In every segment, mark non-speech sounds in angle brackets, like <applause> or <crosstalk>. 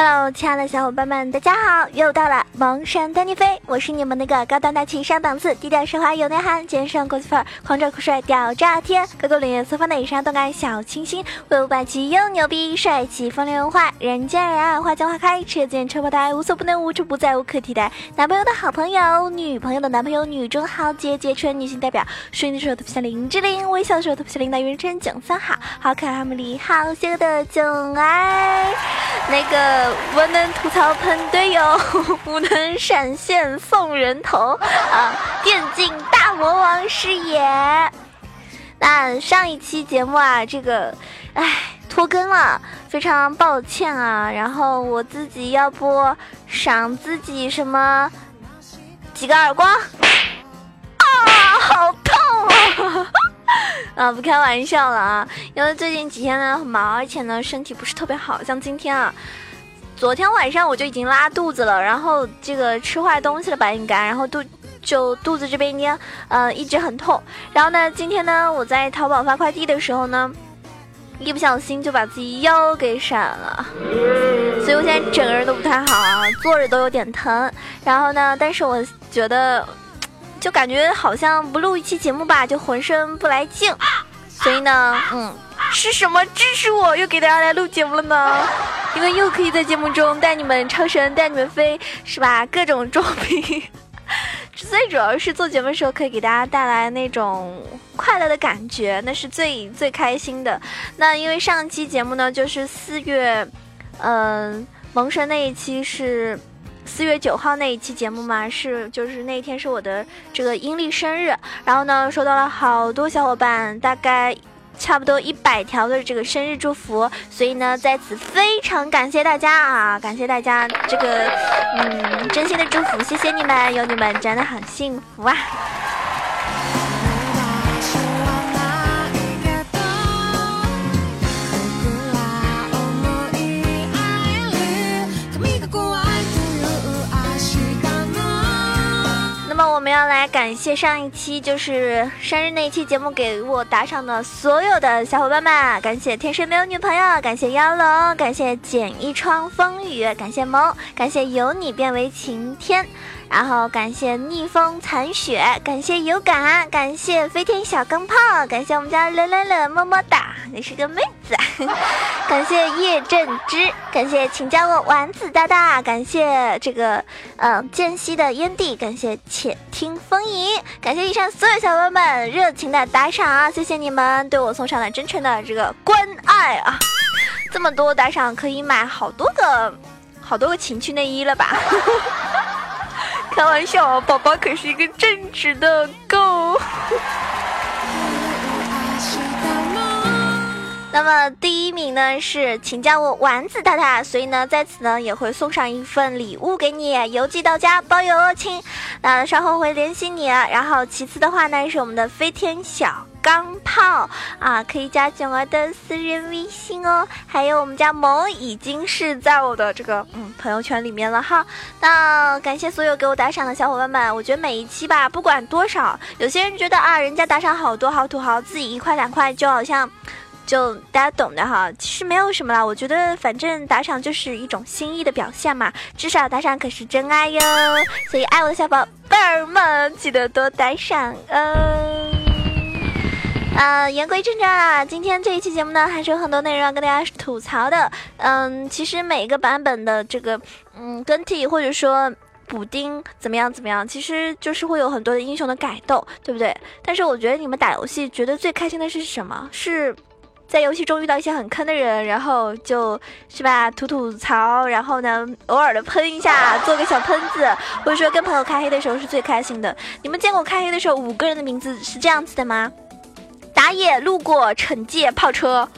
Hello，亲爱的小伙伴们，大家好！又到了萌山带你飞，我是你们那个高端大气上档次、低调奢华有内涵、肩上国际范儿、狂拽酷帅屌炸天、高高冷艳四方的以上动感小清新，威武霸气又牛逼，帅气风流坏，人见人爱，花见花开，车见车爆胎，无所不能，无处不在，无可替代。男朋友的好朋友，女朋友的男朋友，女中豪杰，杰出女性代表，睡的时候特别像林志玲，微笑的时候特别像林黛玉，称囧三好，好可爱，好美丽，好邪恶的囧爱，那个。我能吐槽喷队友，<laughs> 不能闪现送人头啊！电竞大魔王是也。那上一期节目啊，这个，唉，拖更了，非常抱歉啊。然后我自己要不赏自己什么几个耳光？啊，好痛啊！啊，不开玩笑了啊，因为最近几天呢很忙，而且呢身体不是特别好，像今天啊。昨天晚上我就已经拉肚子了，然后这个吃坏东西了吧应该，然后肚就肚子这边呢，呃一直很痛。然后呢，今天呢我在淘宝发快递的时候呢，一不小心就把自己腰给闪了，所以我现在整个人都不太好啊，坐着都有点疼。然后呢，但是我觉得就感觉好像不录一期节目吧，就浑身不来劲，所以呢，嗯。是什么支持我又给大家来录节目了呢？<laughs> 因为又可以在节目中带你们超神，带你们飞，是吧？各种装逼。<laughs> 最主要是做节目的时候可以给大家带来那种快乐的感觉，那是最最开心的。那因为上期节目呢，就是四月，嗯，萌神那一期是四月九号那一期节目嘛，是就是那一天是我的这个阴历生日，然后呢，收到了好多小伙伴，大概。差不多一百条的这个生日祝福，所以呢，在此非常感谢大家啊，感谢大家这个嗯真心的祝福，谢谢你们，有你们真的很幸福啊。要来感谢上一期就是生日那一期节目给我打赏的所有的小伙伴们，感谢天生没有女朋友，感谢妖龙，感谢剪一窗风雨，感谢萌，感谢由你变为晴天。然后感谢逆风残雪，感谢有感，感谢飞天小钢炮，感谢我们家乐乐乐么么哒，你是个妹子。<laughs> 感谢叶正之，感谢请叫我丸子大大，感谢这个嗯间隙的烟蒂，感谢且听风吟，感谢以上所有小伙伴们热情的打赏啊，谢谢你们对我送上了真诚的这个关爱啊，这么多打赏可以买好多个好多个情趣内衣了吧。<laughs> 开玩笑，宝宝可是一个正直的狗。<laughs> 那么第一名呢是，请叫我丸子太太，所以呢在此呢也会送上一份礼物给你，邮寄到家包邮哦，亲。那稍后会联系你。然后其次的话呢是我们的飞天小。钢炮啊，可以加囧儿的私人微信哦。还有我们家萌已经是在我的这个嗯朋友圈里面了哈。那感谢所有给我打赏的小伙伴们。我觉得每一期吧，不管多少，有些人觉得啊，人家打赏好多好土豪，自己一块两块就好像就大家懂的哈。其实没有什么啦，我觉得反正打赏就是一种心意的表现嘛。至少打赏可是真爱哟。所以爱我的小宝贝儿们，记得多打赏哦。呃，言归正传啊，今天这一期节目呢，还是有很多内容要跟大家吐槽的。嗯，其实每一个版本的这个嗯更替或者说补丁怎么样怎么样，其实就是会有很多的英雄的改动，对不对？但是我觉得你们打游戏觉得最开心的是什么？是在游戏中遇到一些很坑的人，然后就是吧吐吐槽，然后呢偶尔的喷一下，做个小喷子，或者说跟朋友开黑的时候是最开心的。你们见过开黑的时候五个人的名字是这样子的吗？打野路过惩戒炮车，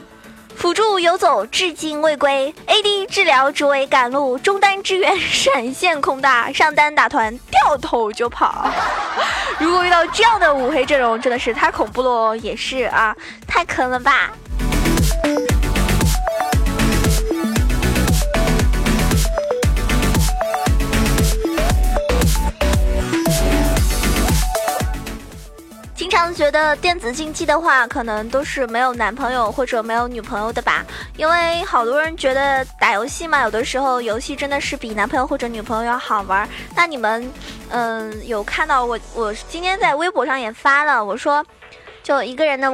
辅助游走至今未归，AD 治疗只为赶路，中单支援闪现空大，上单打团掉头就跑。<laughs> 如果遇到这样的五黑阵容，真的是太恐怖了，也是啊，太坑了吧。觉得电子竞技的话，可能都是没有男朋友或者没有女朋友的吧，因为好多人觉得打游戏嘛，有的时候游戏真的是比男朋友或者女朋友要好玩。那你们，嗯，有看到我？我今天在微博上也发了，我说，就一个人的。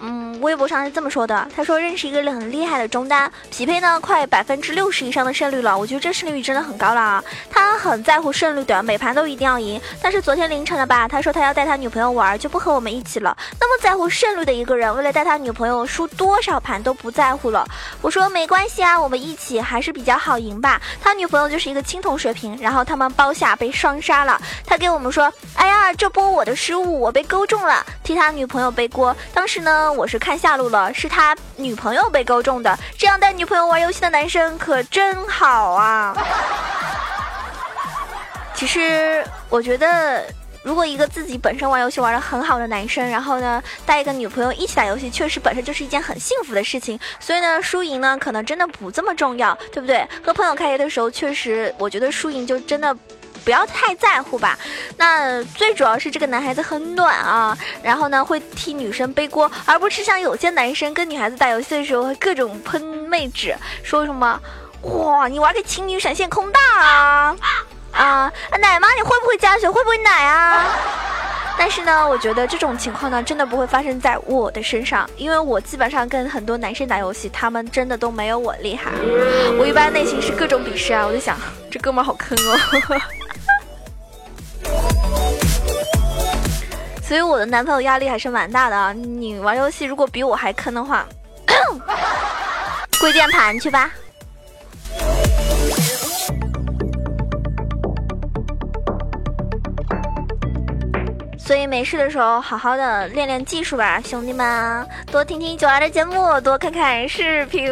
嗯，微博上是这么说的，他说认识一个很厉害的中单，匹配呢快百分之六十以上的胜率了，我觉得这胜率真的很高了啊。他很在乎胜率的，每盘都一定要赢。但是昨天凌晨了吧，他说他要带他女朋友玩，就不和我们一起了。那么在乎胜率的一个人，为了带他女朋友输多少盘都不在乎了。我说没关系啊，我们一起还是比较好赢吧。他女朋友就是一个青铜水平，然后他们包下被双杀了。他给我们说，哎呀，这波我的失误，我被勾中了，替他女朋友背锅。当时呢。我是看下路了，是他女朋友被勾中的。这样带女朋友玩游戏的男生可真好啊！其实我觉得，如果一个自己本身玩游戏玩的很好的男生，然后呢带一个女朋友一起打游戏，确实本身就是一件很幸福的事情。所以呢，输赢呢可能真的不这么重要，对不对？和朋友开黑的时候，确实我觉得输赢就真的。不要太在乎吧，那最主要是这个男孩子很暖啊，然后呢会替女生背锅，而不是像有些男生跟女孩子打游戏的时候会各种喷妹纸，说什么哇你玩个情侣闪现空大啊啊奶妈你会不会加血会不会奶啊？但是呢，我觉得这种情况呢真的不会发生在我的身上，因为我基本上跟很多男生打游戏，他们真的都没有我厉害，我一般内心是各种鄙视啊，我就想这哥们好坑哦。所以我的男朋友压力还是蛮大的啊！你玩游戏如果比我还坑的话，<coughs> 跪键盘去吧。所以没事的时候好好的练练技术吧，兄弟们，多听听九儿的节目，多看看视频，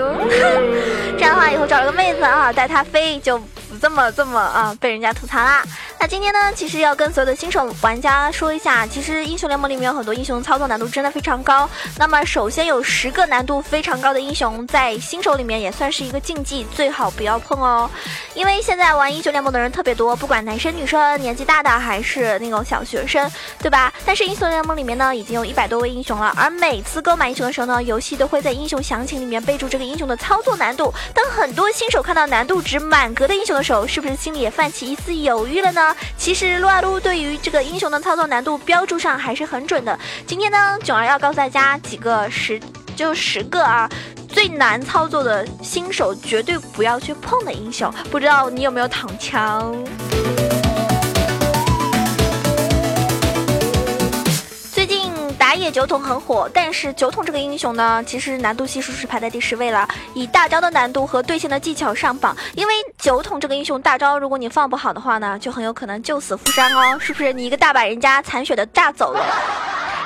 <laughs> 这样的话以后找了个妹子啊，带她飞就这么这么啊被人家吐槽啦。那今天呢，其实要跟所有的新手玩家说一下，其实英雄联盟里面有很多英雄操作难度真的非常高。那么首先有十个难度非常高的英雄，在新手里面也算是一个禁忌，最好不要碰哦。因为现在玩英雄联盟的人特别多，不管男生女生、年纪大的还是那种小学生，对吧？但是英雄联盟里面呢，已经有一百多位英雄了，而每次购买英雄的时候呢，游戏都会在英雄详情里面备注这个英雄的操作难度。当很多新手看到难度值满格的英雄的时候，是不是心里也泛起一丝犹豫了呢？其实撸啊撸对于这个英雄的操作难度标注上还是很准的。今天呢，囧儿要告诉大家几个十，就十个啊，最难操作的新手绝对不要去碰的英雄。不知道你有没有躺枪？夜酒桶很火，但是酒桶这个英雄呢，其实难度系数是排在第十位了，以大招的难度和对线的技巧上榜。因为酒桶这个英雄大招，如果你放不好的话呢，就很有可能救死扶伤哦，是不是？你一个大把人家残血的炸走了。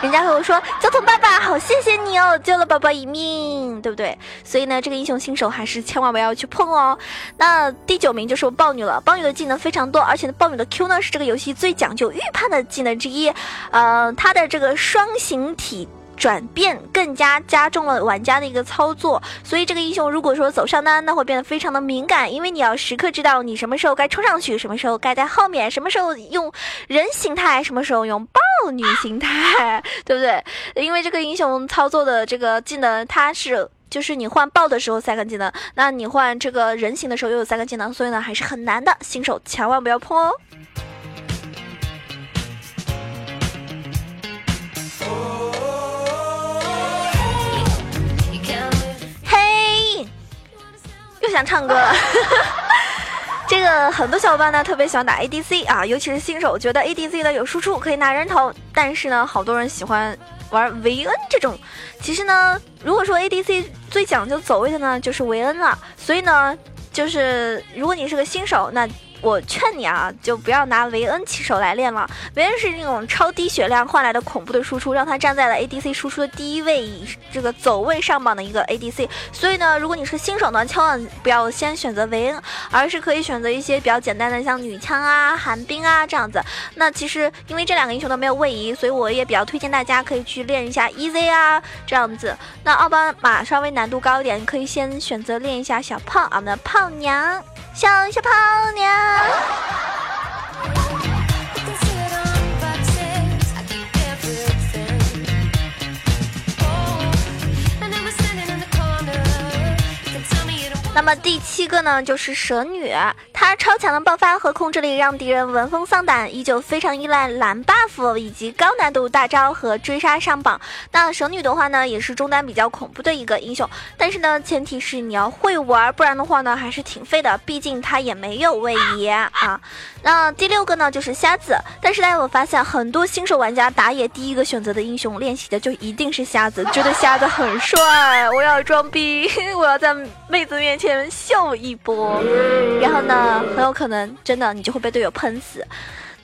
人家和我说：“交通爸爸，好谢谢你哦，救了宝宝一命，对不对？”所以呢，这个英雄新手还是千万不要去碰哦。那第九名就是豹女了，豹女的技能非常多，而且呢豹女的 Q 呢是这个游戏最讲究预判的技能之一，呃，她的这个双形体。转变更加加重了玩家的一个操作，所以这个英雄如果说走上单，那会变得非常的敏感，因为你要时刻知道你什么时候该冲上去，什么时候该在后面，什么时候用人形态，什么时候用豹女形态，<laughs> 对不对？因为这个英雄操作的这个技能，它是就是你换豹的时候三个技能，那你换这个人形的时候又有三个技能，所以呢还是很难的，新手千万不要碰哦。不想唱歌了，<laughs> 这个很多小伙伴呢特别喜欢打 ADC 啊，尤其是新手，觉得 ADC 呢有输出可以拿人头，但是呢，好多人喜欢玩维恩这种。其实呢，如果说 ADC 最讲究走位的呢，就是维恩了。所以呢，就是如果你是个新手，那。我劝你啊，就不要拿维恩起手来练了。维恩是那种超低血量换来的恐怖的输出，让他站在了 ADC 输出的第一位，这个走位上榜的一个 ADC。所以呢，如果你是新手呢，千万不要先选择维恩，而是可以选择一些比较简单的，像女枪啊、寒冰啊这样子。那其实因为这两个英雄都没有位移，所以我也比较推荐大家可以去练一下 EZ 啊这样子。那奥巴马稍微难度高一点，可以先选择练一下小胖啊，我们的胖娘。小小胖娘，啊。那么第七个呢，就是蛇女，她超强的爆发和控制力让敌人闻风丧胆，依旧非常依赖蓝 buff 以及高难度大招和追杀上榜。那蛇女的话呢，也是中单比较恐怖的一个英雄，但是呢，前提是你要会玩，不然的话呢，还是挺废的。毕竟她也没有位移啊。那第六个呢，就是瞎子，但是大家发现，很多新手玩家打野第一个选择的英雄练习的就一定是瞎子，觉得瞎子很帅，我要装逼，<laughs> 我要在妹子面前秀一波，然后呢，很有可能真的你就会被队友喷死。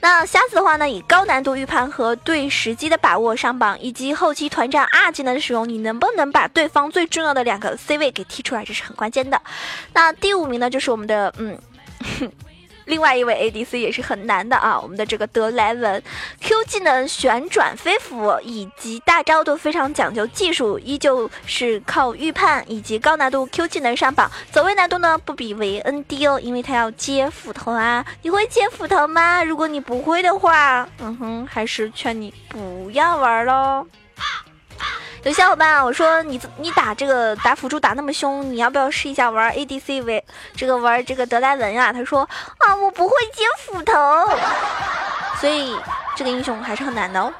那瞎子的话呢，以高难度预判和对时机的把握上榜，以及后期团战二技能的使用，你能不能把对方最重要的两个 C 位给踢出来，这是很关键的。那第五名呢，就是我们的嗯。另外一位 ADC 也是很难的啊，我们的这个德莱文，Q 技能旋转飞斧以及大招都非常讲究技术，依旧是靠预判以及高难度 Q 技能上榜，走位难度呢不比维恩低哦，因为他要接斧头啊。你会接斧头吗？如果你不会的话，嗯哼，还是劝你不要玩喽。有小伙伴啊，我说你你打这个打辅助打那么凶，你要不要试一下玩 ADC 为这个玩这个德莱文呀？他说啊，我不会接斧头，所以这个英雄还是很难的哦。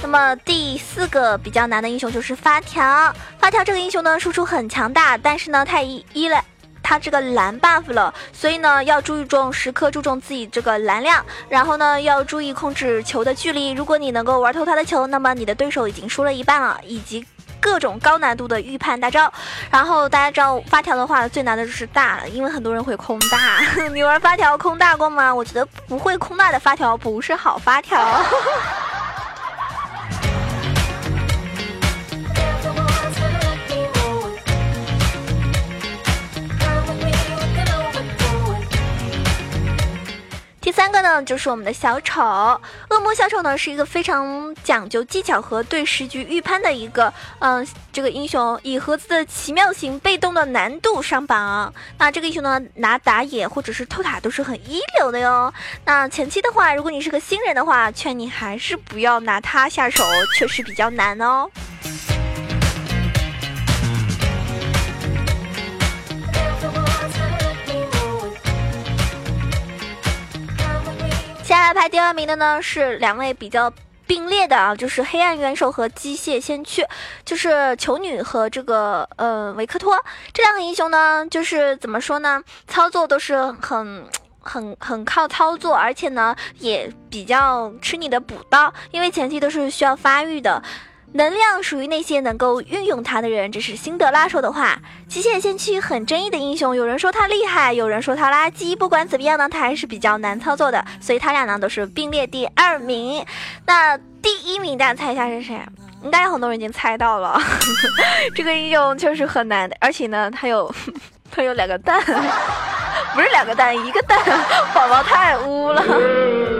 那么第四个比较难的英雄就是发条，发条这个英雄呢输出很强大，但是呢太依依赖。他这个蓝 buff 了，所以呢要注意重，时刻注重自己这个蓝量，然后呢要注意控制球的距离。如果你能够玩透他的球，那么你的对手已经输了一半了，以及各种高难度的预判大招。然后大家知道发条的话，最难的就是大了，因为很多人会空大。<laughs> 你玩发条空大过吗？我觉得不会空大的发条不是好发条。<laughs> 三个呢，就是我们的小丑恶魔小丑呢，是一个非常讲究技巧和对时局预判的一个，嗯，这个英雄以盒子的奇妙型被动的难度上榜。那这个英雄呢，拿打野或者是偷塔都是很一流的哟。那前期的话，如果你是个新人的话，劝你还是不要拿他下手，确实比较难哦。来排第二名的呢是两位比较并列的啊，就是黑暗元首和机械先驱，就是球女和这个呃维克托这两个英雄呢，就是怎么说呢，操作都是很很很靠操作，而且呢也比较吃你的补刀，因为前期都是需要发育的。能量属于那些能够运用它的人，这是辛德拉说的话。极限先驱很争议的英雄，有人说他厉害，有人说他垃圾。不管怎么样呢，他还是比较难操作的，所以他俩呢都是并列第二名。那第一名大家猜一下是谁？应该有很多人已经猜到了。<laughs> 这个英雄确实很难的，而且呢，他有 <laughs> 他有两个蛋，<laughs> 不是两个蛋，一个蛋，宝宝太污了。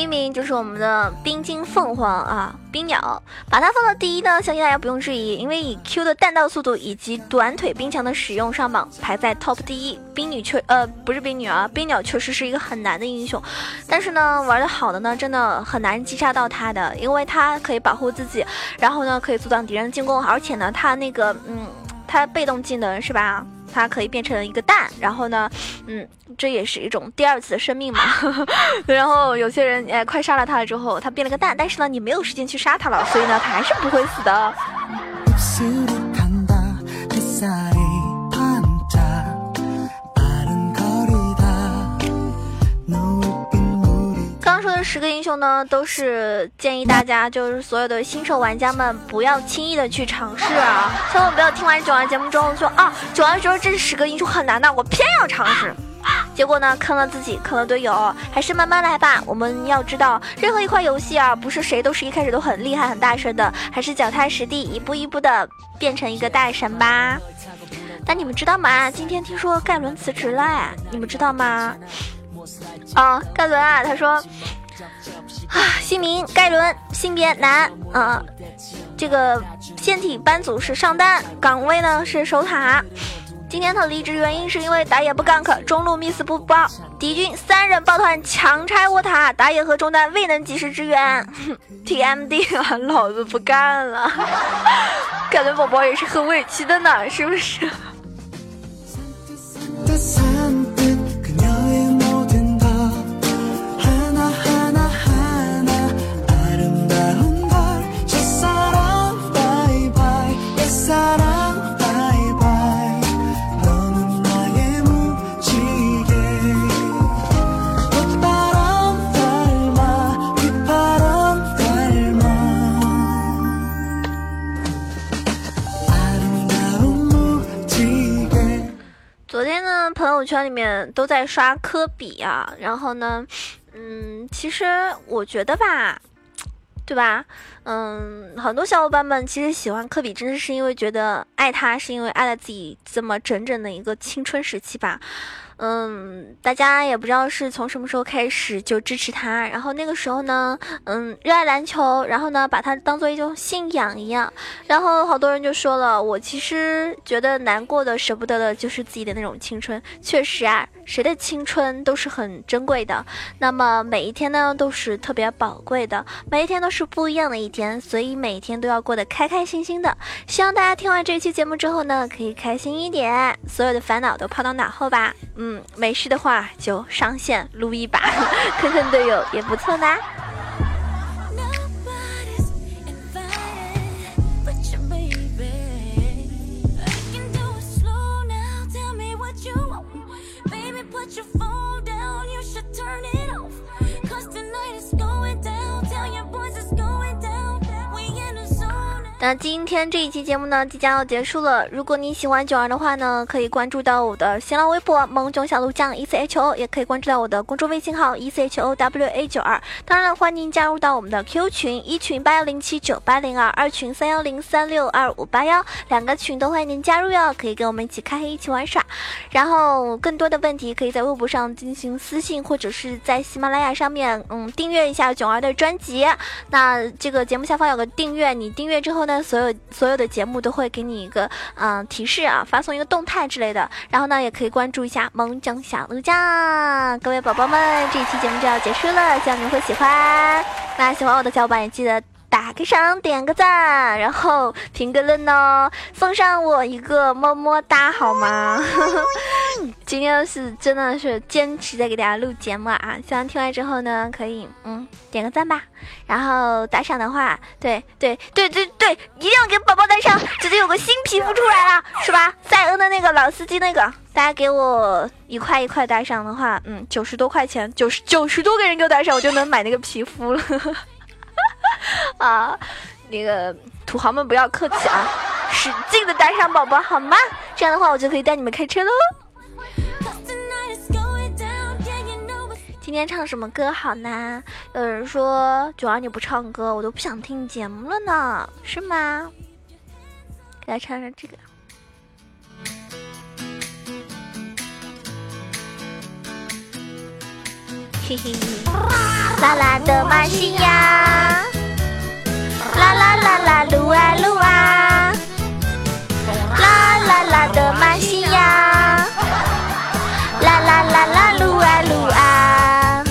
第一名就是我们的冰晶凤凰啊，冰鸟，把它放到第一呢，相信大家不用质疑，因为以 Q 的弹道速度以及短腿冰墙的使用上榜，排在 Top 第一。冰女确呃不是冰女啊，冰鸟确实是一个很难的英雄，但是呢，玩的好的呢，真的很难击杀到他的，因为他可以保护自己，然后呢可以阻挡敌人进攻，而且呢他那个嗯，他被动技能是吧？它可以变成一个蛋，然后呢，嗯，这也是一种第二次的生命嘛。<laughs> 然后有些人哎，快杀了他了之后，他变了个蛋，但是呢，你没有时间去杀他了，所以呢，他还是不会死的。十个英雄呢，都是建议大家，就是所有的新手玩家们不要轻易的去尝试啊！千万不要听完九儿节目之后说啊，九儿说这十个英雄很难的，我偏要尝试，结果呢坑了自己，坑了队友，还是慢慢来吧。我们要知道，任何一款游戏啊，不是谁都是一开始都很厉害、很大神的，还是脚踏实地，一步一步的变成一个大神吧。但你们知道吗？今天听说盖伦辞职了，你们知道吗？啊，盖伦啊，他说。啊，姓名盖伦，性别男，啊，这个腺体班组是上单，岗位呢是守塔。今天他离职原因是因为打野不 gank，中路 miss 不包，敌军三人抱团强拆我塔，打野和中单未能及时支援。<laughs> TMD 啊，老子不干了！<laughs> 感觉宝宝也是很委屈的呢，是不是？里面都在刷科比啊，然后呢，嗯，其实我觉得吧，对吧？嗯，很多小伙伴们其实喜欢科比，真的是因为觉得爱他，是因为爱了自己这么整整的一个青春时期吧。嗯，大家也不知道是从什么时候开始就支持他，然后那个时候呢，嗯，热爱篮球，然后呢，把他当做一种信仰一样，然后好多人就说了，我其实觉得难过的、舍不得的就是自己的那种青春。确实啊，谁的青春都是很珍贵的，那么每一天呢都是特别宝贵的，每一天都是不一样的一天，所以每一天都要过得开开心心的。希望大家听完这期节目之后呢，可以开心一点，所有的烦恼都抛到脑后吧。嗯。嗯，没事的话就上线撸一把，<laughs> 坑坑队友也不错呢。那今天这一期节目呢，即将要结束了。如果你喜欢九儿的话呢，可以关注到我的新浪微博“萌囧小鹿酱 E C H O”，也可以关注到我的公众微信号 “E C H O W A 九二”。当然，欢迎加入到我们的 Q 群，一群八幺零七九八零二，二群三幺零三六二五八幺，两个群都欢迎您加入哟，可以跟我们一起开黑，一起玩耍。然后更多的问题可以在微博上进行私信，或者是在喜马拉雅上面，嗯，订阅一下囧儿的专辑。那这个节目下方有个订阅，你订阅之后呢？所有所有的节目都会给你一个嗯提示啊，发送一个动态之类的，然后呢也可以关注一下萌酱小鹿酱。各位宝宝们，这一期节目就要结束了，希望你们会喜欢。那喜欢我的小伙伴也记得。打个赏，点个赞，然后评个论哦，送上我一个么么哒，好吗？<laughs> 今天是真的是坚持在给大家录节目啊！希望听完之后呢，可以嗯点个赞吧。然后打赏的话，对对对对对，一定要给宝宝打赏！直接有个新皮肤出来了，是吧？赛恩的那个老司机那个，大家给我一块一块打赏的话，嗯，九十多块钱，九十九十多个人给我打赏，我就能买那个皮肤了。<laughs> 啊，那个土豪们不要客气啊，使劲的带上宝宝好吗？这样的话我就可以带你们开车喽。今天唱什么歌好呢？有人说九儿你不唱歌，我都不想听节目了呢，是吗？给大家唱唱这个。嘿嘿，<laughs> 啦啦的马西亚。啦啦啦啦，撸啊撸啊，啦啦啦的马西亚，啦啦啦啦，撸啊撸啊，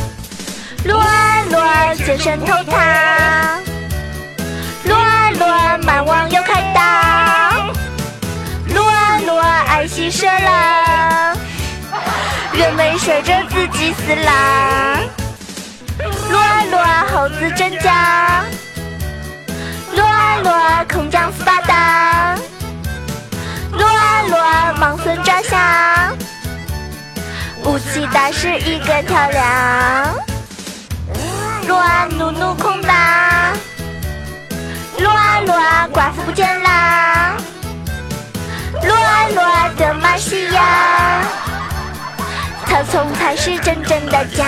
撸啊撸啊，全身透塔，撸啊撸啊，满网又开刀，撸啊撸啊，爱惜射了，人们射着自己死了，撸啊撸啊，猴子真假。撸啊撸啊，空降斯巴达！撸啊撸啊，盲僧抓瞎！武器大师一个漂亮！撸啊努努空打！撸啊撸啊，寡妇不见啦！撸啊撸啊德玛西亚，草丛才是真正的家。